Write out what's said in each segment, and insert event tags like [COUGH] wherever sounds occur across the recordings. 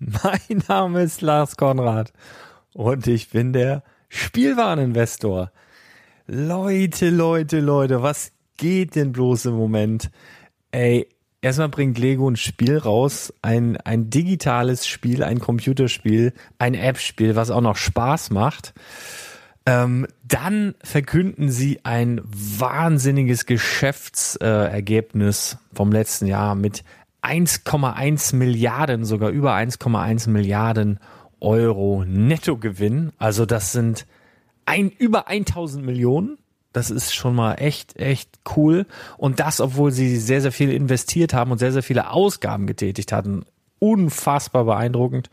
[LAUGHS] Mein Name ist Lars Konrad und ich bin der Spielwareninvestor. Leute, Leute, Leute, was geht denn bloß im Moment? Ey, erstmal bringt Lego ein Spiel raus, ein, ein digitales Spiel, ein Computerspiel, ein App-Spiel, was auch noch Spaß macht. Ähm, dann verkünden sie ein wahnsinniges Geschäftsergebnis äh, vom letzten Jahr mit 1,1 Milliarden, sogar über 1,1 Milliarden Euro Nettogewinn. Also das sind ein, über 1000 Millionen. Das ist schon mal echt, echt cool. Und das, obwohl sie sehr, sehr viel investiert haben und sehr, sehr viele Ausgaben getätigt hatten. Unfassbar beeindruckend.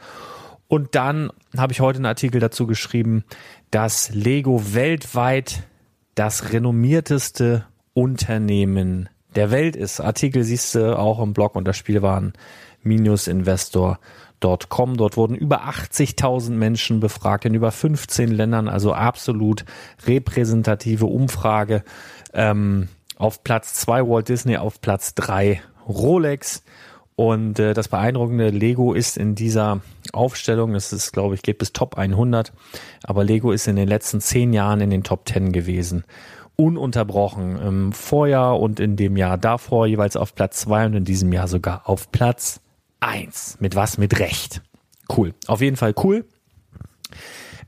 Und dann habe ich heute einen Artikel dazu geschrieben, dass Lego weltweit das renommierteste Unternehmen der Welt ist. Artikel siehst du auch im Blog unter Spielwaren-Investor.com. Dort wurden über 80.000 Menschen befragt in über 15 Ländern, also absolut repräsentative Umfrage. Ähm, auf Platz zwei Walt Disney, auf Platz drei Rolex. Und äh, das beeindruckende Lego ist in dieser Aufstellung, es ist, glaube ich, geht bis Top 100, aber Lego ist in den letzten zehn Jahren in den Top 10 gewesen ununterbrochen im Vorjahr und in dem Jahr davor jeweils auf Platz zwei und in diesem Jahr sogar auf Platz eins. Mit was? Mit Recht. Cool. Auf jeden Fall cool.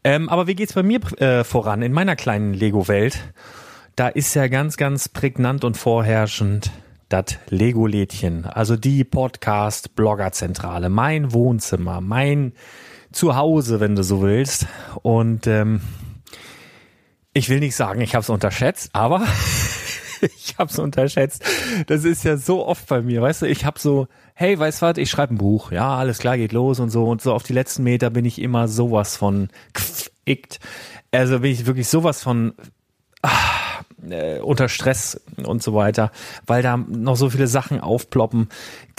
Ähm, aber wie geht's bei mir äh, voran in meiner kleinen Lego-Welt? Da ist ja ganz, ganz prägnant und vorherrschend das Lego-Lädchen, also die Podcast-Blogger-Zentrale, mein Wohnzimmer, mein Zuhause, wenn du so willst. Und ähm, ich will nicht sagen, ich habe es unterschätzt, aber [LAUGHS] ich habe es unterschätzt. Das ist ja so oft bei mir, weißt du, ich habe so, hey, weißt du was, ich schreibe ein Buch, ja, alles klar, geht los und so und so auf die letzten Meter bin ich immer sowas von ickt. Also bin ich wirklich sowas von ah, äh, unter Stress und so weiter, weil da noch so viele Sachen aufploppen,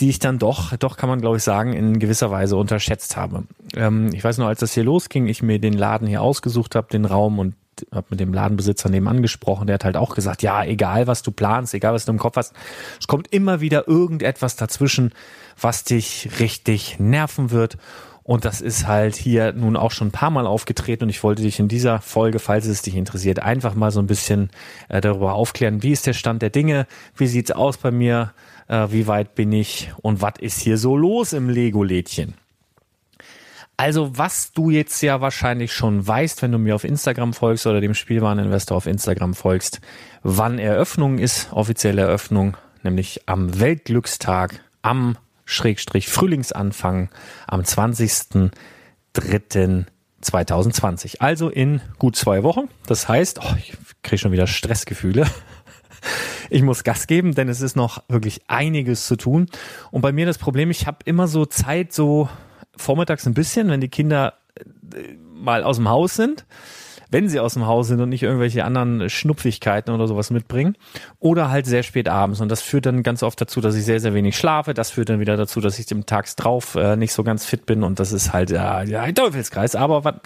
die ich dann doch, doch kann man glaube ich sagen, in gewisser Weise unterschätzt habe. Ähm, ich weiß nur, als das hier losging, ich mir den Laden hier ausgesucht habe, den Raum und habe mit dem Ladenbesitzer nebenan gesprochen, der hat halt auch gesagt, ja, egal was du planst, egal was du im Kopf hast, es kommt immer wieder irgendetwas dazwischen, was dich richtig nerven wird. Und das ist halt hier nun auch schon ein paar Mal aufgetreten und ich wollte dich in dieser Folge, falls es dich interessiert, einfach mal so ein bisschen äh, darüber aufklären, wie ist der Stand der Dinge, wie sieht's aus bei mir, äh, wie weit bin ich und was ist hier so los im Lego-Lädchen. Also, was du jetzt ja wahrscheinlich schon weißt, wenn du mir auf Instagram folgst oder dem Spielwareninvestor auf Instagram folgst, wann Eröffnung ist, offizielle Eröffnung, nämlich am Weltglückstag, am Schrägstrich Frühlingsanfang, am 20.03.2020. Also in gut zwei Wochen. Das heißt, oh, ich kriege schon wieder Stressgefühle. [LAUGHS] Ich muss Gas geben, denn es ist noch wirklich einiges zu tun. Und bei mir das Problem, ich habe immer so Zeit, so vormittags ein bisschen, wenn die Kinder äh, mal aus dem Haus sind wenn sie aus dem Haus sind und nicht irgendwelche anderen Schnupfigkeiten oder sowas mitbringen. Oder halt sehr spät abends. Und das führt dann ganz oft dazu, dass ich sehr, sehr wenig schlafe. Das führt dann wieder dazu, dass ich dem Tags drauf äh, nicht so ganz fit bin. Und das ist halt ja, ja ein Teufelskreis. Aber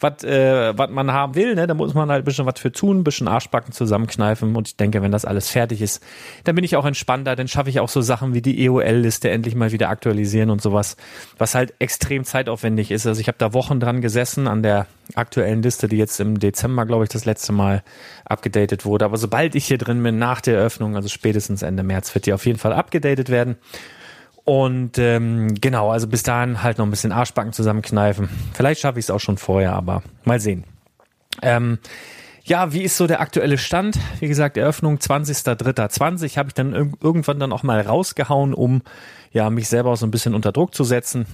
was äh, was man haben will, ne, da muss man halt ein bisschen was für tun, ein bisschen Arschbacken zusammenkneifen. Und ich denke, wenn das alles fertig ist, dann bin ich auch entspannter. Dann schaffe ich auch so Sachen wie die EOL-Liste endlich mal wieder aktualisieren und sowas, was halt extrem zeitaufwendig ist. Also ich habe da Wochen dran gesessen an der aktuellen Liste, die jetzt im Dezember, glaube ich, das letzte Mal abgedatet wurde. Aber sobald ich hier drin bin, nach der Eröffnung, also spätestens Ende März, wird die auf jeden Fall abgedatet werden. Und ähm, genau, also bis dahin halt noch ein bisschen Arschbacken zusammenkneifen. Vielleicht schaffe ich es auch schon vorher, aber mal sehen. Ähm, ja, wie ist so der aktuelle Stand? Wie gesagt, Eröffnung 20.03.20 habe ich dann irgendwann dann auch mal rausgehauen, um ja mich selber so ein bisschen unter Druck zu setzen.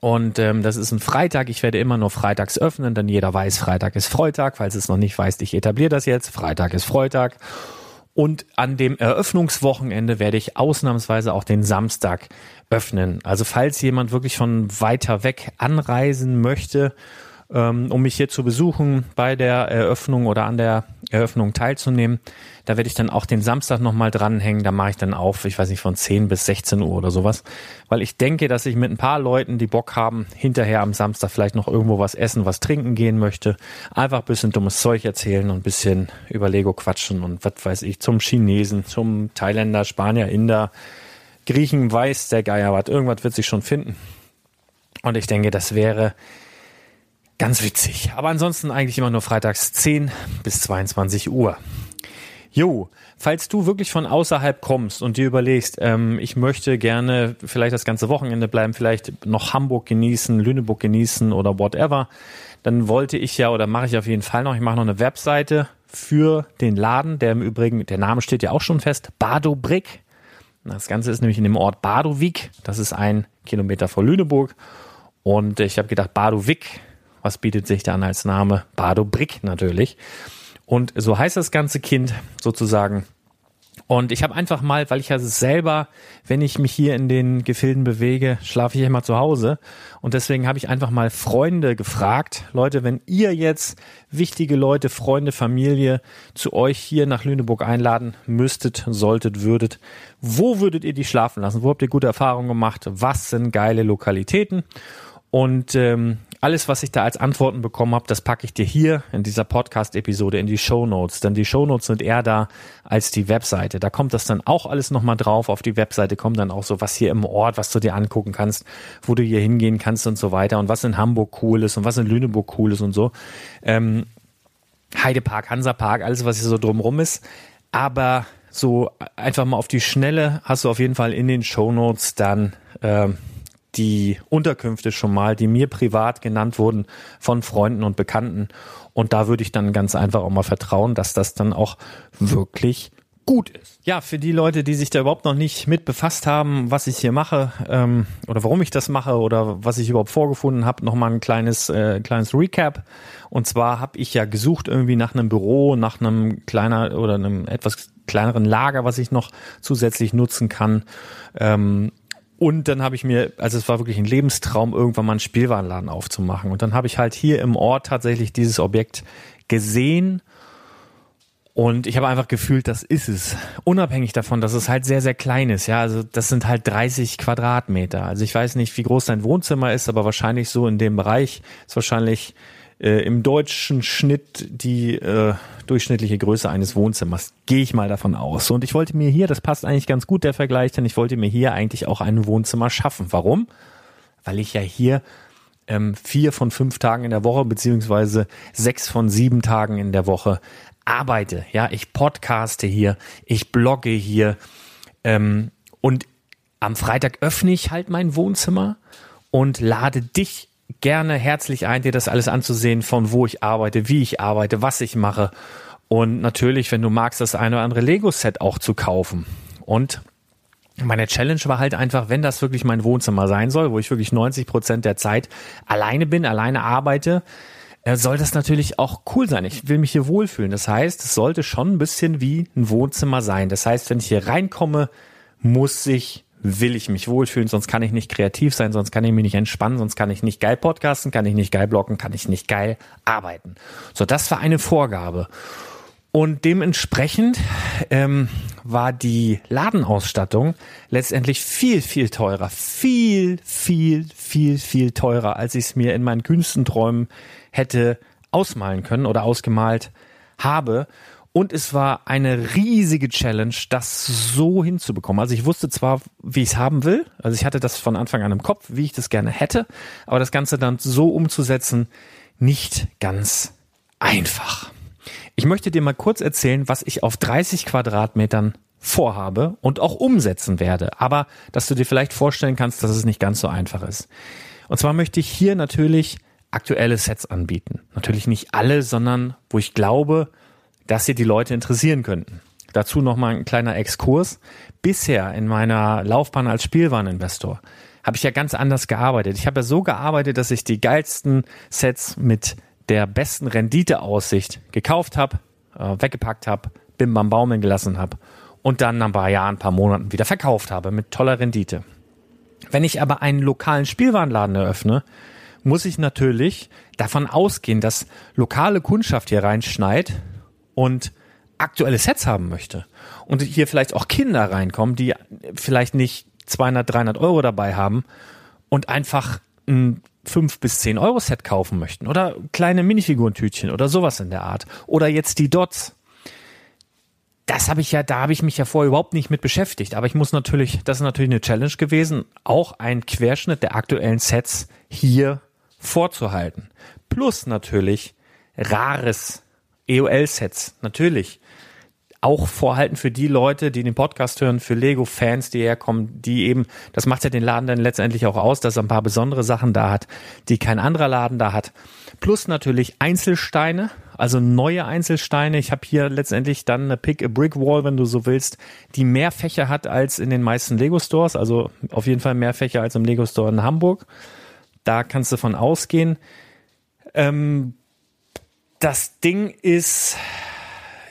Und ähm, das ist ein Freitag. Ich werde immer nur freitags öffnen, denn jeder weiß, Freitag ist Freitag. Falls es noch nicht weiß, ich etabliere das jetzt. Freitag ist Freitag. Und an dem Eröffnungswochenende werde ich ausnahmsweise auch den Samstag öffnen. Also falls jemand wirklich von weiter weg anreisen möchte ähm, um mich hier zu besuchen, bei der Eröffnung oder an der Eröffnung teilzunehmen. Da werde ich dann auch den Samstag nochmal dranhängen. Da mache ich dann auf, ich weiß nicht, von 10 bis 16 Uhr oder sowas. Weil ich denke, dass ich mit ein paar Leuten, die Bock haben, hinterher am Samstag vielleicht noch irgendwo was essen, was trinken gehen möchte. Einfach ein bisschen dummes Zeug erzählen und ein bisschen über Lego quatschen und was weiß ich, zum Chinesen, zum Thailänder, Spanier, Inder, Griechen, weiß der Geier was. Irgendwas wird sich schon finden. Und ich denke, das wäre Ganz witzig. Aber ansonsten eigentlich immer nur freitags 10 bis 22 Uhr. Jo, falls du wirklich von außerhalb kommst und dir überlegst, ähm, ich möchte gerne vielleicht das ganze Wochenende bleiben, vielleicht noch Hamburg genießen, Lüneburg genießen oder whatever, dann wollte ich ja oder mache ich auf jeden Fall noch, ich mache noch eine Webseite für den Laden, der im Übrigen, der Name steht ja auch schon fest, Badobrick. Das Ganze ist nämlich in dem Ort Badowik, das ist ein Kilometer vor Lüneburg. Und ich habe gedacht, Badowik was bietet sich dann als Name? Bardo Brick natürlich. Und so heißt das ganze Kind sozusagen. Und ich habe einfach mal, weil ich ja selber, wenn ich mich hier in den Gefilden bewege, schlafe ich immer zu Hause. Und deswegen habe ich einfach mal Freunde gefragt. Leute, wenn ihr jetzt wichtige Leute, Freunde, Familie zu euch hier nach Lüneburg einladen müsstet, solltet, würdet, wo würdet ihr die schlafen lassen? Wo habt ihr gute Erfahrungen gemacht? Was sind geile Lokalitäten? Und ähm, alles, was ich da als Antworten bekommen habe, das packe ich dir hier in dieser Podcast-Episode in die Show Notes. Denn die Show Notes sind eher da als die Webseite. Da kommt das dann auch alles nochmal drauf. Auf die Webseite kommt dann auch so, was hier im Ort, was du dir angucken kannst, wo du hier hingehen kannst und so weiter. Und was in Hamburg cool ist und was in Lüneburg cool ist und so. Ähm, Heidepark, Hansapark, alles, was hier so drumrum ist. Aber so einfach mal auf die Schnelle hast du auf jeden Fall in den Show Notes dann ähm, die Unterkünfte schon mal, die mir privat genannt wurden von Freunden und Bekannten. Und da würde ich dann ganz einfach auch mal vertrauen, dass das dann auch wirklich gut ist. Ja, für die Leute, die sich da überhaupt noch nicht mit befasst haben, was ich hier mache ähm, oder warum ich das mache oder was ich überhaupt vorgefunden habe, nochmal ein kleines, äh, kleines Recap. Und zwar habe ich ja gesucht irgendwie nach einem Büro, nach einem kleiner oder einem etwas kleineren Lager, was ich noch zusätzlich nutzen kann. Ähm, und dann habe ich mir, also es war wirklich ein Lebenstraum, irgendwann mal einen Spielwarenladen aufzumachen. Und dann habe ich halt hier im Ort tatsächlich dieses Objekt gesehen und ich habe einfach gefühlt, das ist es. Unabhängig davon, dass es halt sehr, sehr klein ist. Ja, also das sind halt 30 Quadratmeter. Also ich weiß nicht, wie groß dein Wohnzimmer ist, aber wahrscheinlich so in dem Bereich ist wahrscheinlich äh, im deutschen Schnitt die äh, durchschnittliche Größe eines Wohnzimmers. Gehe ich mal davon aus. Und ich wollte mir hier, das passt eigentlich ganz gut, der Vergleich, denn ich wollte mir hier eigentlich auch ein Wohnzimmer schaffen. Warum? Weil ich ja hier ähm, vier von fünf Tagen in der Woche beziehungsweise sechs von sieben Tagen in der Woche arbeite, ja, ich podcaste hier, ich blogge hier ähm, und am Freitag öffne ich halt mein Wohnzimmer und lade dich gerne herzlich ein, dir das alles anzusehen, von wo ich arbeite, wie ich arbeite, was ich mache und natürlich, wenn du magst, das eine oder andere Lego-Set auch zu kaufen. Und meine Challenge war halt einfach, wenn das wirklich mein Wohnzimmer sein soll, wo ich wirklich 90 Prozent der Zeit alleine bin, alleine arbeite, soll das natürlich auch cool sein. Ich will mich hier wohlfühlen. Das heißt, es sollte schon ein bisschen wie ein Wohnzimmer sein. Das heißt, wenn ich hier reinkomme, muss ich, will ich mich wohlfühlen, sonst kann ich nicht kreativ sein, sonst kann ich mich nicht entspannen, sonst kann ich nicht geil podcasten, kann ich nicht geil blocken, kann ich nicht geil arbeiten. So, das war eine Vorgabe. Und dementsprechend ähm, war die Ladenausstattung letztendlich viel, viel teurer. Viel, viel, viel, viel teurer, als ich es mir in meinen kühnsten Träumen hätte ausmalen können oder ausgemalt habe. Und es war eine riesige Challenge, das so hinzubekommen. Also ich wusste zwar, wie ich es haben will, also ich hatte das von Anfang an im Kopf, wie ich das gerne hätte, aber das Ganze dann so umzusetzen, nicht ganz einfach. Ich möchte dir mal kurz erzählen, was ich auf 30 Quadratmetern vorhabe und auch umsetzen werde. Aber dass du dir vielleicht vorstellen kannst, dass es nicht ganz so einfach ist. Und zwar möchte ich hier natürlich aktuelle Sets anbieten. Natürlich nicht alle, sondern wo ich glaube, dass sie die Leute interessieren könnten. Dazu nochmal ein kleiner Exkurs. Bisher in meiner Laufbahn als Spielwareninvestor habe ich ja ganz anders gearbeitet. Ich habe ja so gearbeitet, dass ich die geilsten Sets mit der besten Renditeaussicht gekauft habe, äh, weggepackt habe, bim bam baumeln gelassen habe und dann nach ein paar Jahren, ein paar Monaten wieder verkauft habe mit toller Rendite. Wenn ich aber einen lokalen Spielwarenladen eröffne, muss ich natürlich davon ausgehen, dass lokale Kundschaft hier reinschneit und aktuelle Sets haben möchte. Und hier vielleicht auch Kinder reinkommen, die vielleicht nicht 200, 300 Euro dabei haben und einfach ein 5 bis 10 Euro Set kaufen möchten oder kleine Minifigurentütchen oder sowas in der Art. Oder jetzt die Dots. Das habe ich ja, da habe ich mich ja vorher überhaupt nicht mit beschäftigt. Aber ich muss natürlich, das ist natürlich eine Challenge gewesen, auch ein Querschnitt der aktuellen Sets hier vorzuhalten. Plus natürlich rares EOL-Sets, natürlich. Auch vorhalten für die Leute, die den Podcast hören, für Lego-Fans, die herkommen, die eben, das macht ja den Laden dann letztendlich auch aus, dass er ein paar besondere Sachen da hat, die kein anderer Laden da hat. Plus natürlich Einzelsteine, also neue Einzelsteine. Ich habe hier letztendlich dann eine Pick a Brick Wall, wenn du so willst, die mehr Fächer hat als in den meisten Lego Stores, also auf jeden Fall mehr Fächer als im Lego Store in Hamburg. Da kannst du von ausgehen. Ähm, das Ding ist,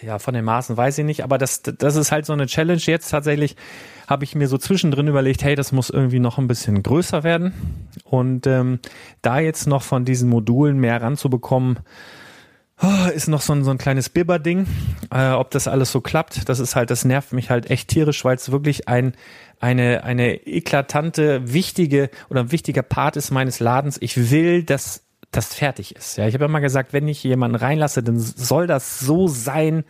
ja, von den Maßen weiß ich nicht, aber das, das ist halt so eine Challenge. Jetzt tatsächlich habe ich mir so zwischendrin überlegt, hey, das muss irgendwie noch ein bisschen größer werden. Und ähm, da jetzt noch von diesen Modulen mehr ranzubekommen, oh, ist noch so ein, so ein kleines Bibber-Ding. Äh, ob das alles so klappt, das ist halt, das nervt mich halt echt tierisch, weil es wirklich ein eine, eine eklatante, wichtige oder ein wichtiger Part ist meines Ladens. Ich will, dass das fertig ist. Ja, ich habe immer gesagt, wenn ich jemanden reinlasse, dann soll das so sein,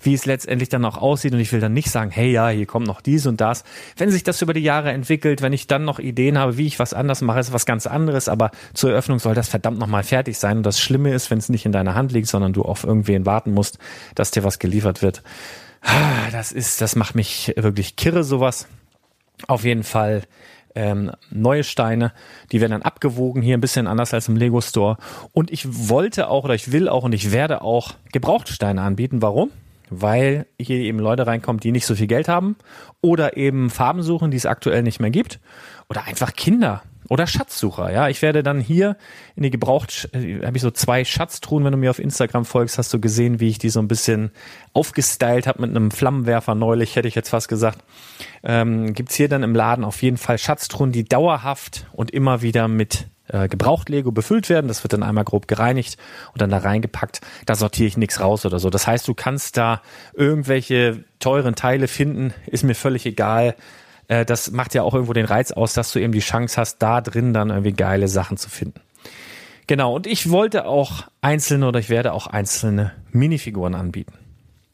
wie es letztendlich dann auch aussieht. Und ich will dann nicht sagen, hey ja, hier kommt noch dies und das. Wenn sich das über die Jahre entwickelt, wenn ich dann noch Ideen habe, wie ich was anders mache, ist was ganz anderes. Aber zur Eröffnung soll das verdammt nochmal fertig sein. Und das Schlimme ist, wenn es nicht in deiner Hand liegt, sondern du auf irgendwen warten musst, dass dir was geliefert wird. Ah, das ist, das macht mich wirklich kirre, sowas. Auf jeden Fall ähm, neue Steine. Die werden dann abgewogen, hier ein bisschen anders als im Lego Store. Und ich wollte auch oder ich will auch und ich werde auch Gebrauchtsteine anbieten. Warum? Weil hier eben Leute reinkommen, die nicht so viel Geld haben oder eben Farben suchen, die es aktuell nicht mehr gibt. Oder einfach Kinder oder Schatzsucher, ja. Ich werde dann hier in die Gebraucht, äh, habe ich so zwei Schatztruhen, wenn du mir auf Instagram folgst, hast du gesehen, wie ich die so ein bisschen aufgestylt habe mit einem Flammenwerfer neulich, hätte ich jetzt fast gesagt. Ähm, gibt's hier dann im Laden auf jeden Fall Schatztruhen, die dauerhaft und immer wieder mit äh, Gebraucht-Lego befüllt werden. Das wird dann einmal grob gereinigt und dann da reingepackt. Da sortiere ich nichts raus oder so. Das heißt, du kannst da irgendwelche teuren Teile finden, ist mir völlig egal. Äh, das macht ja auch irgendwo den Reiz aus, dass du eben die Chance hast, da drin dann irgendwie geile Sachen zu finden. Genau, und ich wollte auch einzelne oder ich werde auch einzelne Minifiguren anbieten.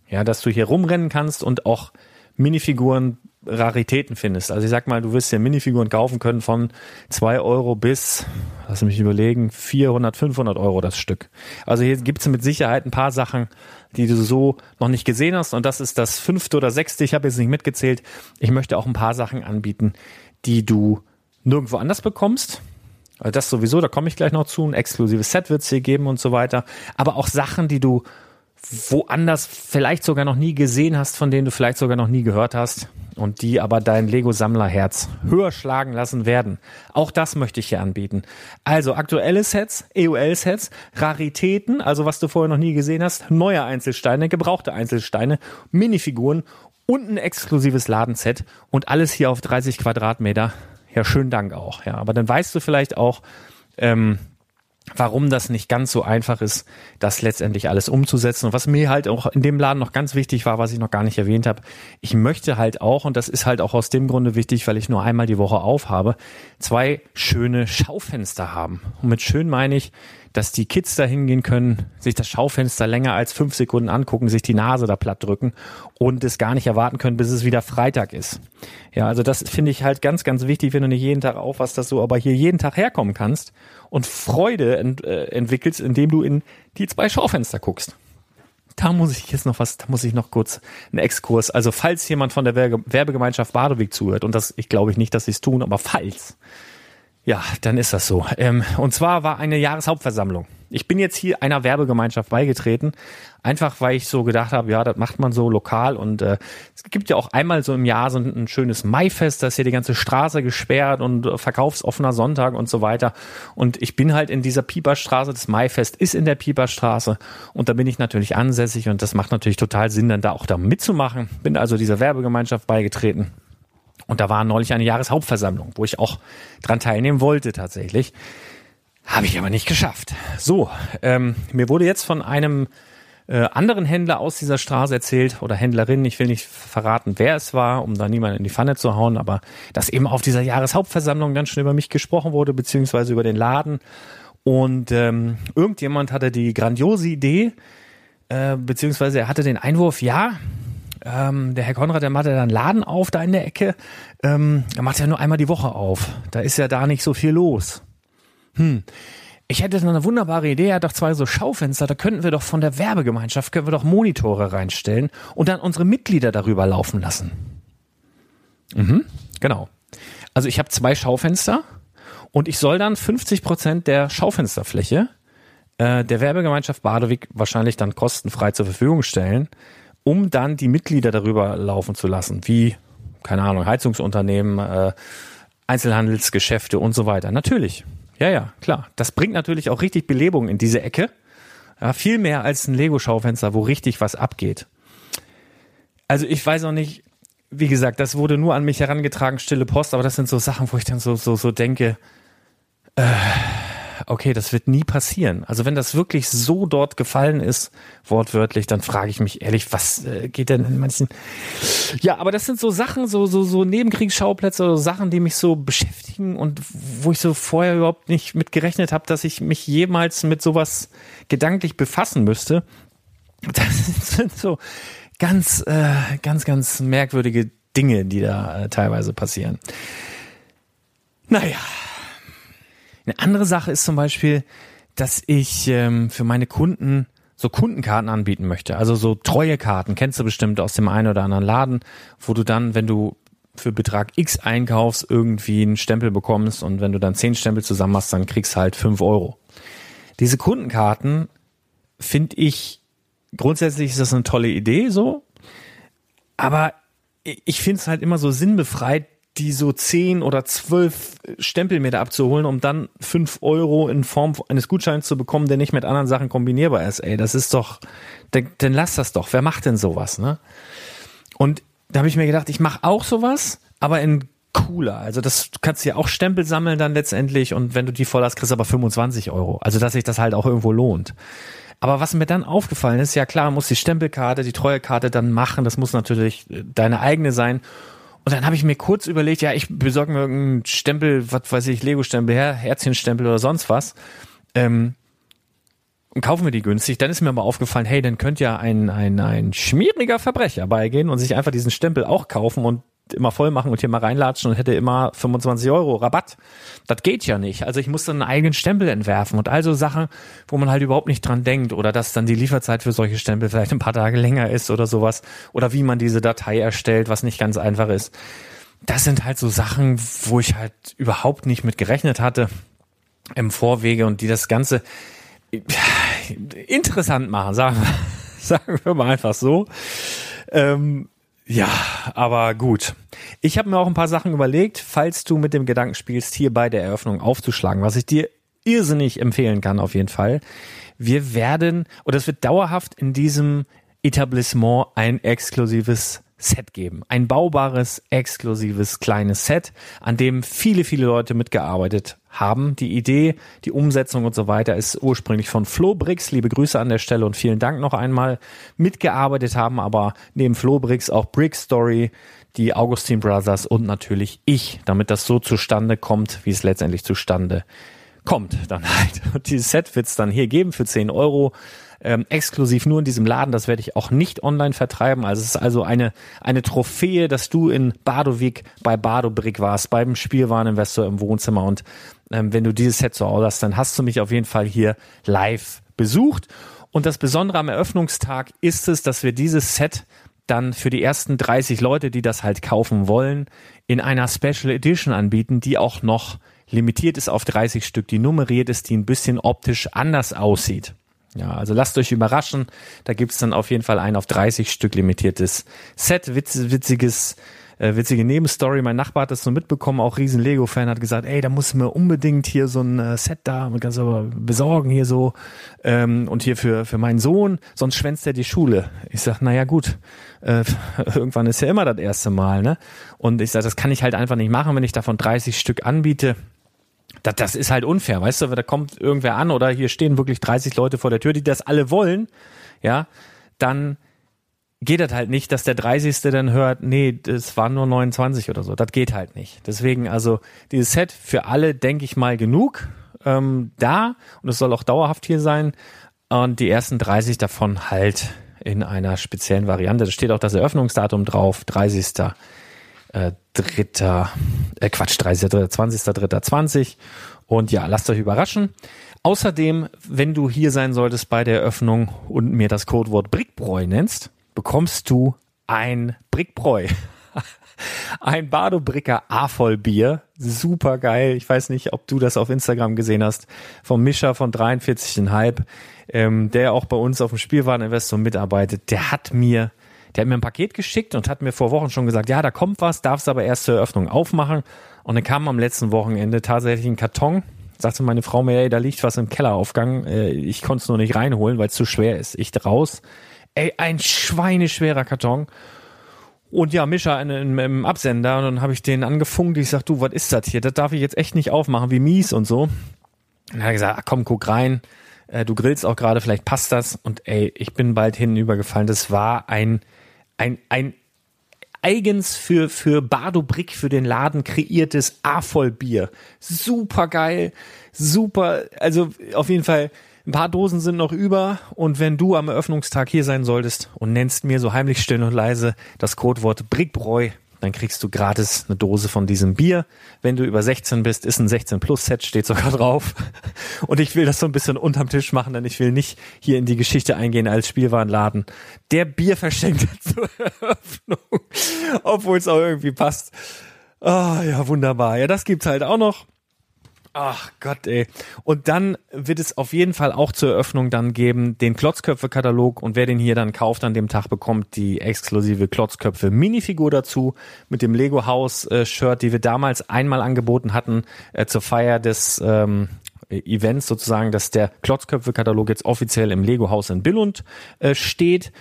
Ja, dass du hier rumrennen kannst und auch Minifiguren Raritäten findest. Also ich sag mal, du wirst ja Minifiguren kaufen können von zwei Euro bis, lass mich überlegen, 400, 500 Euro das Stück. Also hier gibt es mit Sicherheit ein paar Sachen, die du so noch nicht gesehen hast. Und das ist das fünfte oder sechste. Ich habe jetzt nicht mitgezählt. Ich möchte auch ein paar Sachen anbieten, die du nirgendwo anders bekommst. Also das sowieso, da komme ich gleich noch zu. Ein exklusives Set wird es hier geben und so weiter. Aber auch Sachen, die du woanders vielleicht sogar noch nie gesehen hast, von denen du vielleicht sogar noch nie gehört hast und die aber dein Lego-Sammlerherz höher schlagen lassen werden. Auch das möchte ich hier anbieten. Also aktuelle Sets, EOL-Sets, Raritäten, also was du vorher noch nie gesehen hast, neue Einzelsteine, gebrauchte Einzelsteine, Minifiguren und ein exklusives Ladenset und alles hier auf 30 Quadratmeter. Ja, schönen Dank auch. Ja, aber dann weißt du vielleicht auch, ähm, warum das nicht ganz so einfach ist, das letztendlich alles umzusetzen. Und was mir halt auch in dem Laden noch ganz wichtig war, was ich noch gar nicht erwähnt habe, ich möchte halt auch, und das ist halt auch aus dem Grunde wichtig, weil ich nur einmal die Woche aufhabe, zwei schöne Schaufenster haben. Und mit schön meine ich, dass die Kids da hingehen können, sich das Schaufenster länger als fünf Sekunden angucken, sich die Nase da platt drücken und es gar nicht erwarten können, bis es wieder Freitag ist. Ja, also das finde ich halt ganz, ganz wichtig, wenn du nicht jeden Tag aufwachst, dass du aber hier jeden Tag herkommen kannst und Freude ent, äh, entwickelst, indem du in die zwei Schaufenster guckst. Da muss ich jetzt noch was, da muss ich noch kurz einen Exkurs. Also falls jemand von der Werbegemeinschaft Badeweg zuhört, und das, ich glaube ich nicht, dass sie es tun, aber falls, ja, dann ist das so. Ähm, und zwar war eine Jahreshauptversammlung. Ich bin jetzt hier einer Werbegemeinschaft beigetreten, einfach weil ich so gedacht habe, ja, das macht man so lokal und äh, es gibt ja auch einmal so im Jahr so ein, ein schönes Maifest, da ist hier die ganze Straße gesperrt und äh, verkaufsoffener Sonntag und so weiter. Und ich bin halt in dieser Pieperstraße, das Maifest ist in der Pieperstraße und da bin ich natürlich ansässig und das macht natürlich total Sinn, dann da auch da mitzumachen. Bin also dieser Werbegemeinschaft beigetreten und da war neulich eine Jahreshauptversammlung, wo ich auch dran teilnehmen wollte tatsächlich. Habe ich aber nicht geschafft. So, ähm, mir wurde jetzt von einem äh, anderen Händler aus dieser Straße erzählt oder Händlerin, ich will nicht verraten, wer es war, um da niemanden in die Pfanne zu hauen, aber dass eben auf dieser Jahreshauptversammlung ganz schön über mich gesprochen wurde, beziehungsweise über den Laden. Und ähm, irgendjemand hatte die grandiose Idee, äh, beziehungsweise er hatte den Einwurf, ja, ähm, der Herr Konrad, der macht ja dann Laden auf da in der Ecke. Ähm, er macht ja nur einmal die Woche auf. Da ist ja da nicht so viel los. Hm. Ich hätte eine wunderbare Idee, er hat doch zwei so Schaufenster, da könnten wir doch von der Werbegemeinschaft, können wir doch Monitore reinstellen und dann unsere Mitglieder darüber laufen lassen. Mhm, genau. Also ich habe zwei Schaufenster und ich soll dann 50 Prozent der Schaufensterfläche äh, der Werbegemeinschaft Badewig wahrscheinlich dann kostenfrei zur Verfügung stellen um dann die Mitglieder darüber laufen zu lassen, wie, keine Ahnung, Heizungsunternehmen, äh, Einzelhandelsgeschäfte und so weiter. Natürlich. Ja, ja, klar. Das bringt natürlich auch richtig Belebung in diese Ecke. Ja, viel mehr als ein Lego-Schaufenster, wo richtig was abgeht. Also ich weiß auch nicht, wie gesagt, das wurde nur an mich herangetragen, stille Post, aber das sind so Sachen, wo ich dann so, so, so denke, äh, okay, das wird nie passieren. Also wenn das wirklich so dort gefallen ist, wortwörtlich, dann frage ich mich ehrlich, was äh, geht denn in manchen. Ja, aber das sind so Sachen, so, so, so Nebenkriegsschauplätze oder Sachen, die mich so beschäftigen und wo ich so vorher überhaupt nicht mit gerechnet habe, dass ich mich jemals mit sowas gedanklich befassen müsste. [LAUGHS] Das sind so ganz, äh, ganz, ganz merkwürdige Dinge, die da äh, teilweise passieren. Naja, eine andere Sache ist zum Beispiel, dass ich ähm, für meine Kunden so Kundenkarten anbieten möchte. Also so treue Karten, kennst du bestimmt aus dem einen oder anderen Laden, wo du dann, wenn du für Betrag X einkaufst, irgendwie einen Stempel bekommst und wenn du dann zehn Stempel zusammen hast, dann kriegst halt fünf Euro. Diese Kundenkarten finde ich, grundsätzlich ist das eine tolle Idee so, aber ich finde es halt immer so sinnbefreit, die so zehn oder zwölf Stempelmeter abzuholen, um dann fünf Euro in Form eines Gutscheins zu bekommen, der nicht mit anderen Sachen kombinierbar ist. Ey, das ist doch, dann, dann lass das doch. Wer macht denn sowas, ne? Und da habe ich mir gedacht, ich mache auch sowas, aber in cooler. Also das du kannst ja auch Stempel sammeln dann letztendlich und wenn du die voll hast, kriegst du aber 25 Euro. Also dass sich das halt auch irgendwo lohnt. Aber was mir dann aufgefallen ist, ja klar, muss die Stempelkarte, die Treuekarte dann machen. Das muss natürlich äh, deine eigene sein. Und dann habe ich mir kurz überlegt, ja, ich besorge mir irgendeinen Stempel, was weiß ich, Lego-Stempel, Her Herzchenstempel oder sonst was. Ähm, und kaufen wir die günstig. Dann ist mir aber aufgefallen, hey, dann könnte ja ein, ein, ein schmieriger Verbrecher beigehen und sich einfach diesen Stempel auch kaufen und immer voll machen und hier mal reinlatschen und hätte immer 25 Euro Rabatt. Das geht ja nicht. Also ich muss dann einen eigenen Stempel entwerfen und also Sachen, wo man halt überhaupt nicht dran denkt oder dass dann die Lieferzeit für solche Stempel vielleicht ein paar Tage länger ist oder sowas oder wie man diese Datei erstellt, was nicht ganz einfach ist. Das sind halt so Sachen, wo ich halt überhaupt nicht mit gerechnet hatte im Vorwege und die das Ganze interessant machen, sagen wir, [LAUGHS] sagen wir mal einfach so. Ähm, ja, aber gut. Ich habe mir auch ein paar Sachen überlegt, falls du mit dem Gedanken spielst, hier bei der Eröffnung aufzuschlagen, was ich dir irrsinnig empfehlen kann auf jeden Fall. Wir werden, oder es wird dauerhaft in diesem Etablissement ein exklusives Set geben. Ein baubares, exklusives kleines Set, an dem viele, viele Leute mitgearbeitet haben. Die Idee, die Umsetzung und so weiter ist ursprünglich von Flo Brix. Liebe Grüße an der Stelle und vielen Dank noch einmal. Mitgearbeitet haben aber neben Flo Brix auch Brick Story, die Augustin Brothers und natürlich ich, damit das so zustande kommt, wie es letztendlich zustande kommt dann halt. Und dieses Set wird es dann hier geben für 10 Euro ähm, exklusiv nur in diesem Laden. Das werde ich auch nicht online vertreiben. Also es ist also eine, eine Trophäe, dass du in Badowik bei Badobrick warst, beim Spielwareninvestor im Wohnzimmer. Und ähm, wenn du dieses Set Hause hast, dann hast du mich auf jeden Fall hier live besucht. Und das Besondere am Eröffnungstag ist es, dass wir dieses Set dann für die ersten 30 Leute, die das halt kaufen wollen, in einer Special Edition anbieten, die auch noch limitiert ist auf 30 Stück, die nummeriert ist, die ein bisschen optisch anders aussieht. Ja, also lasst euch überraschen. Da gibt's dann auf jeden Fall ein auf 30 Stück limitiertes Set, witz, witziges, äh, witzige Nebenstory. Mein Nachbar hat das so mitbekommen, auch riesen Lego-Fan, hat gesagt, ey, da muss mir unbedingt hier so ein äh, Set da, man kann es aber besorgen hier so ähm, und hier für für meinen Sohn, sonst schwänzt er die Schule. Ich sag, naja gut, äh, [LAUGHS] irgendwann ist ja immer das erste Mal, ne? Und ich sag, das kann ich halt einfach nicht machen, wenn ich davon 30 Stück anbiete das, das ist halt unfair, weißt du, da kommt irgendwer an oder hier stehen wirklich 30 Leute vor der Tür, die das alle wollen, ja, dann geht das halt nicht, dass der 30. dann hört, nee, das waren nur 29 oder so. Das geht halt nicht. Deswegen also dieses Set für alle, denke ich mal, genug ähm, da und es soll auch dauerhaft hier sein. Und die ersten 30 davon halt in einer speziellen Variante. Da steht auch das Eröffnungsdatum drauf, 30 äh, dritter, äh, Quatsch, 30. 20. 20. Und ja, lasst euch überraschen. Außerdem, wenn du hier sein solltest bei der Eröffnung und mir das Codewort Brickbräu nennst, bekommst du ein Brickbräu. [LAUGHS] ein Badobricker A-Voll-Bier. Super geil. Ich weiß nicht, ob du das auf Instagram gesehen hast. Vom Mischer von 43,5, ähm, der auch bei uns auf dem Spielwareninvestor mitarbeitet. Der hat mir der hat mir ein Paket geschickt und hat mir vor Wochen schon gesagt, ja, da kommt was, darfst aber erst zur Eröffnung aufmachen. Und dann kam am letzten Wochenende tatsächlich ein Karton. Sagte meine Frau mir, ey, da liegt was im Kelleraufgang. Äh, ich konnte es nur nicht reinholen, weil es zu schwer ist. Ich raus. Ey, ein schweineschwerer Karton. Und ja, Mischa im Absender. Und dann habe ich den angefunkt. Ich sag, du, was ist das hier? Das darf ich jetzt echt nicht aufmachen, wie mies und so. Und dann hat er gesagt, ach, komm, guck rein. Äh, du grillst auch gerade, vielleicht passt das. Und ey, ich bin bald hinübergefallen. Das war ein ein, ein eigens für, für Bardo Brick, für den Laden kreiertes A-Voll-Bier. Super geil, super, also auf jeden Fall, ein paar Dosen sind noch über und wenn du am Eröffnungstag hier sein solltest und nennst mir so heimlich still und leise das Codewort Brickbräu, dann kriegst du gratis eine Dose von diesem Bier. Wenn du über 16 bist, ist ein 16 Plus Set, steht sogar [LAUGHS] drauf. Und ich will das so ein bisschen unterm Tisch machen, denn ich will nicht hier in die Geschichte eingehen als Spielwarenladen, der Bier verschenkt [LAUGHS] zur Eröffnung, obwohl es auch irgendwie passt. Ah, ja, wunderbar. Ja, das gibt's halt auch noch. Ach Gott, ey. Und dann wird es auf jeden Fall auch zur Eröffnung dann geben den Klotzköpfe-Katalog und wer den hier dann kauft an dem Tag bekommt die exklusive Klotzköpfe Minifigur dazu mit dem Lego House äh, Shirt, die wir damals einmal angeboten hatten äh, zur Feier des ähm, Events sozusagen, dass der Klotzköpfe-Katalog jetzt offiziell im Lego Haus in Billund äh, steht.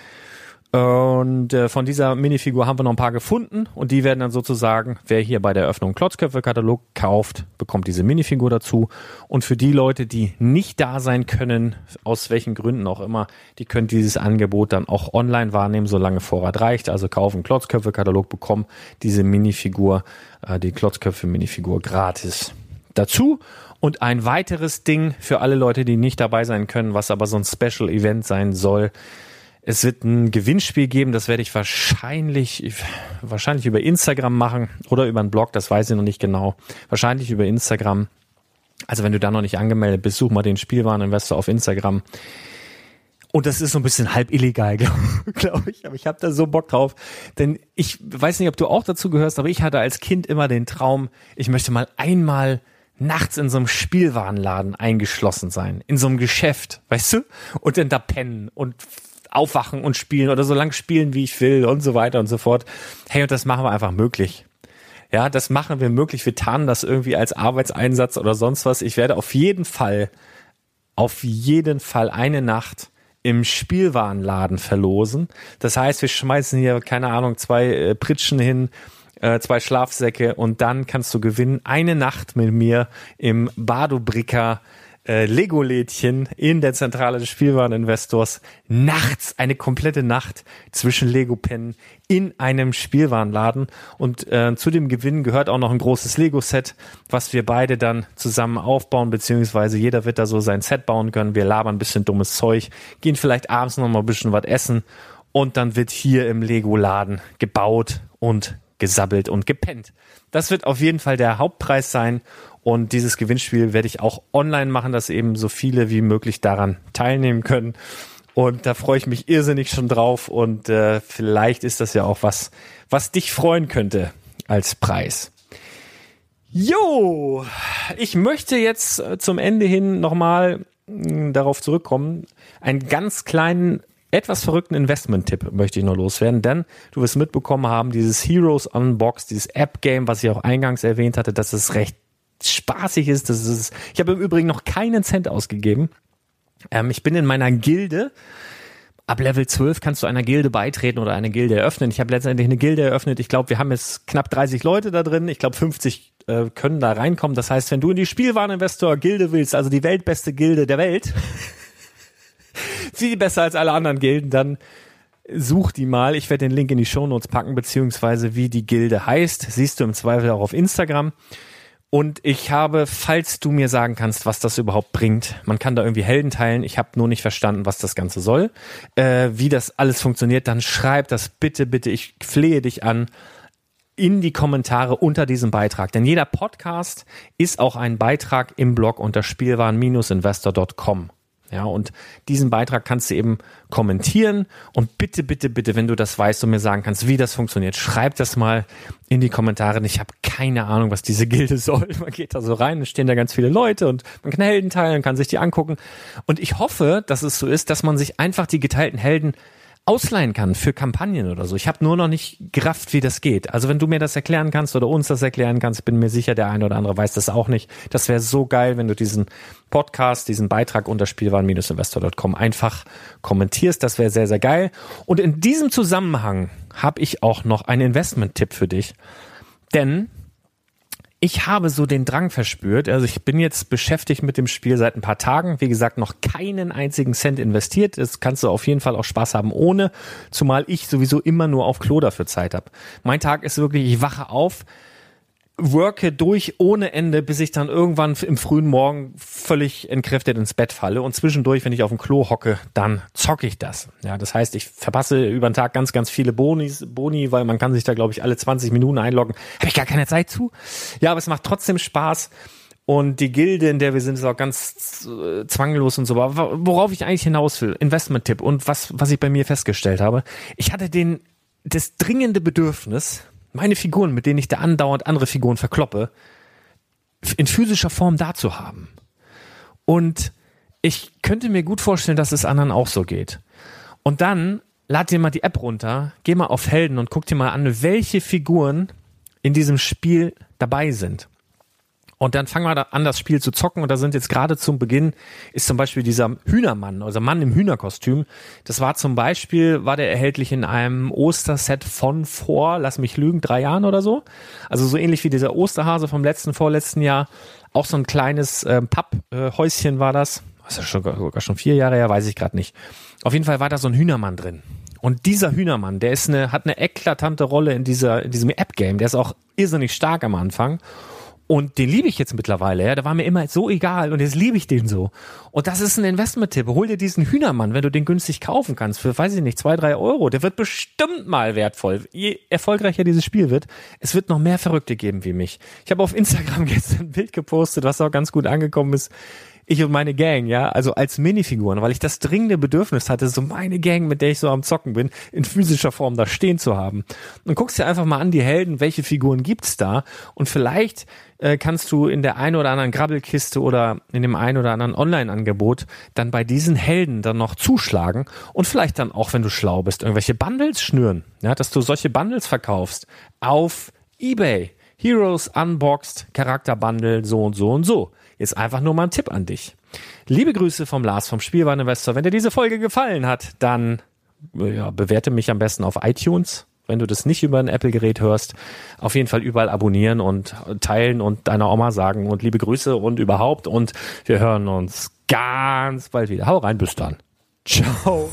Und äh, von dieser Minifigur haben wir noch ein paar gefunden und die werden dann sozusagen, wer hier bei der Eröffnung Klotzköpfe-Katalog kauft, bekommt diese Minifigur dazu. Und für die Leute, die nicht da sein können, aus welchen Gründen auch immer, die können dieses Angebot dann auch online wahrnehmen, solange Vorrat reicht. Also kaufen Klotzköpfe-Katalog, bekommen diese Minifigur, äh, die Klotzköpfe-Minifigur gratis dazu. Und ein weiteres Ding für alle Leute, die nicht dabei sein können, was aber so ein Special Event sein soll, es wird ein Gewinnspiel geben, das werde ich wahrscheinlich, wahrscheinlich über Instagram machen oder über einen Blog, das weiß ich noch nicht genau. Wahrscheinlich über Instagram. Also wenn du da noch nicht angemeldet bist, such mal den Spielwareninvestor auf Instagram. Und das ist so ein bisschen halb illegal, glaube [LAUGHS] glaub ich. Aber ich habe da so Bock drauf. Denn ich weiß nicht, ob du auch dazu gehörst, aber ich hatte als Kind immer den Traum, ich möchte mal einmal nachts in so einem Spielwarenladen eingeschlossen sein. In so einem Geschäft, weißt du? Und dann da pennen und aufwachen und spielen oder so lang spielen, wie ich will und so weiter und so fort. Hey, und das machen wir einfach möglich. Ja, das machen wir möglich. Wir tarnen das irgendwie als Arbeitseinsatz oder sonst was. Ich werde auf jeden Fall, auf jeden Fall eine Nacht im Spielwarenladen verlosen. Das heißt, wir schmeißen hier, keine Ahnung, zwei äh, Pritschen hin, äh, zwei Schlafsäcke und dann kannst du gewinnen eine Nacht mit mir im Badobricker äh, Lego-Lädchen in der Zentrale des Spielwareninvestors nachts, eine komplette Nacht zwischen Lego-Pennen in einem Spielwarenladen. Und äh, zu dem Gewinn gehört auch noch ein großes Lego-Set, was wir beide dann zusammen aufbauen, beziehungsweise jeder wird da so sein Set bauen können. Wir labern ein bisschen dummes Zeug, gehen vielleicht abends noch mal ein bisschen was essen und dann wird hier im Lego-Laden gebaut und gesabbelt und gepennt. Das wird auf jeden Fall der Hauptpreis sein und dieses Gewinnspiel werde ich auch online machen, dass eben so viele wie möglich daran teilnehmen können. Und da freue ich mich irrsinnig schon drauf. Und äh, vielleicht ist das ja auch was, was dich freuen könnte als Preis. Jo, ich möchte jetzt äh, zum Ende hin nochmal hm, darauf zurückkommen, einen ganz kleinen, etwas verrückten Investment-Tipp möchte ich noch loswerden, denn du wirst mitbekommen haben, dieses Heroes Unbox, dieses App-Game, was ich auch eingangs erwähnt hatte, das ist recht spaßig ist. Das ist ich habe im Übrigen noch keinen Cent ausgegeben. Ähm, ich bin in meiner Gilde. Ab Level 12 kannst du einer Gilde beitreten oder eine Gilde eröffnen. Ich habe letztendlich eine Gilde eröffnet. Ich glaube, wir haben jetzt knapp 30 Leute da drin. Ich glaube, 50 äh, können da reinkommen. Das heißt, wenn du in die Spielwareninvestor-Gilde willst, also die weltbeste Gilde der Welt, [LAUGHS] viel besser als alle anderen Gilden, dann such die mal. Ich werde den Link in die Shownotes packen, beziehungsweise wie die Gilde heißt. Siehst du im Zweifel auch auf Instagram. Und ich habe, falls du mir sagen kannst, was das überhaupt bringt, man kann da irgendwie Helden teilen, ich habe nur nicht verstanden, was das Ganze soll, äh, wie das alles funktioniert, dann schreib das bitte, bitte, ich flehe dich an in die Kommentare unter diesem Beitrag. Denn jeder Podcast ist auch ein Beitrag im Blog unter spielwaren-investor.com. Ja, und diesen Beitrag kannst du eben kommentieren und bitte, bitte, bitte, wenn du das weißt und mir sagen kannst, wie das funktioniert, schreib das mal in die Kommentare. Ich habe keine Ahnung, was diese Gilde [LAUGHS] soll. Man geht da so rein, es stehen da ganz viele Leute und man kann Helden teilen, kann sich die angucken. Und ich hoffe, dass es so ist, dass man sich einfach die geteilten Helden ausleihen kann für Kampagnen oder so. Ich habe nur noch nicht gerafft, wie das geht. Also wenn du mir das erklären kannst oder uns das erklären kannst, bin mir sicher, der eine oder andere weiß das auch nicht. Das wäre so geil, wenn du diesen Podcast, diesen Beitrag unter spielwaren-investor.com einfach kommentierst. Das wäre sehr, sehr geil. Und in diesem Zusammenhang habe ich auch noch einen Investment-Tipp für dich. Denn ich habe so den Drang verspürt. Also ich bin jetzt beschäftigt mit dem Spiel seit ein paar Tagen. Wie gesagt, noch keinen einzigen Cent investiert. Das kannst du auf jeden Fall auch Spaß haben ohne. Zumal ich sowieso immer nur auf Klo dafür Zeit habe. Mein Tag ist wirklich, ich wache auf, worke durch ohne Ende, bis ich dann irgendwann im frühen Morgen völlig entkräftet ins Bett falle. Und zwischendurch, wenn ich auf dem Klo hocke, dann zocke ich das. Ja, das heißt, ich verpasse über den Tag ganz, ganz viele Bonis, Boni, weil man kann sich da, glaube ich, alle 20 Minuten einloggen. Habe ich gar keine Zeit zu. Ja, aber es macht trotzdem Spaß. Und die Gilde, in der wir sind, ist auch ganz äh, zwanglos und so. Aber worauf ich eigentlich hinaus will, Investment-Tipp und was, was ich bei mir festgestellt habe, ich hatte den, das dringende Bedürfnis, meine Figuren, mit denen ich da andauernd andere Figuren verkloppe, in physischer Form da zu haben. Und ich könnte mir gut vorstellen, dass es anderen auch so geht. Und dann lad dir mal die App runter, geh mal auf Helden und guck dir mal an, welche Figuren in diesem Spiel dabei sind. Und dann fangen wir an, das Spiel zu zocken. Und da sind jetzt gerade zum Beginn ist zum Beispiel dieser Hühnermann, also Mann im Hühnerkostüm. Das war zum Beispiel, war der erhältlich in einem Osterset von vor, lass mich lügen, drei Jahren oder so. Also so ähnlich wie dieser Osterhase vom letzten, vorletzten Jahr. Auch so ein kleines äh, Papphäuschen war das. Das ist ja schon, sogar schon vier Jahre her, weiß ich gerade nicht. Auf jeden Fall war da so ein Hühnermann drin. Und dieser Hühnermann, der ist eine, hat eine eklatante Rolle in dieser, in diesem App-Game. Der ist auch irrsinnig stark am Anfang. Und den liebe ich jetzt mittlerweile, ja. Der war mir immer so egal und jetzt liebe ich den so. Und das ist ein Investment-Tipp. Hol dir diesen Hühnermann, wenn du den günstig kaufen kannst, für, weiß ich nicht, zwei, drei Euro. Der wird bestimmt mal wertvoll. Je erfolgreicher dieses Spiel wird, es wird noch mehr Verrückte geben wie mich. Ich habe auf Instagram [LAUGHS] gestern ein Bild gepostet, was auch ganz gut angekommen ist ich und meine Gang, ja, also als Minifiguren, weil ich das dringende Bedürfnis hatte, so meine Gang, mit der ich so am Zocken bin, in physischer Form da stehen zu haben. Und guckst dir einfach mal an, die Helden, welche Figuren gibt's da? Und vielleicht äh, kannst du in der einen oder anderen Grabbelkiste oder in dem einen oder anderen Online-Angebot dann bei diesen Helden dann noch zuschlagen und vielleicht dann auch, wenn du schlau bist, irgendwelche Bundles schnüren, ja, dass du solche Bundles verkaufst auf eBay. Heroes Unboxed, Charakterbundle, so und so und so. Ist einfach nur mal ein Tipp an dich. Liebe Grüße vom Lars vom Spielwareninvestor. Wenn dir diese Folge gefallen hat, dann ja, bewerte mich am besten auf iTunes. Wenn du das nicht über ein Apple-Gerät hörst, auf jeden Fall überall abonnieren und teilen und deiner Oma sagen und liebe Grüße und überhaupt. Und wir hören uns ganz bald wieder. Hau rein, bis dann. Ciao.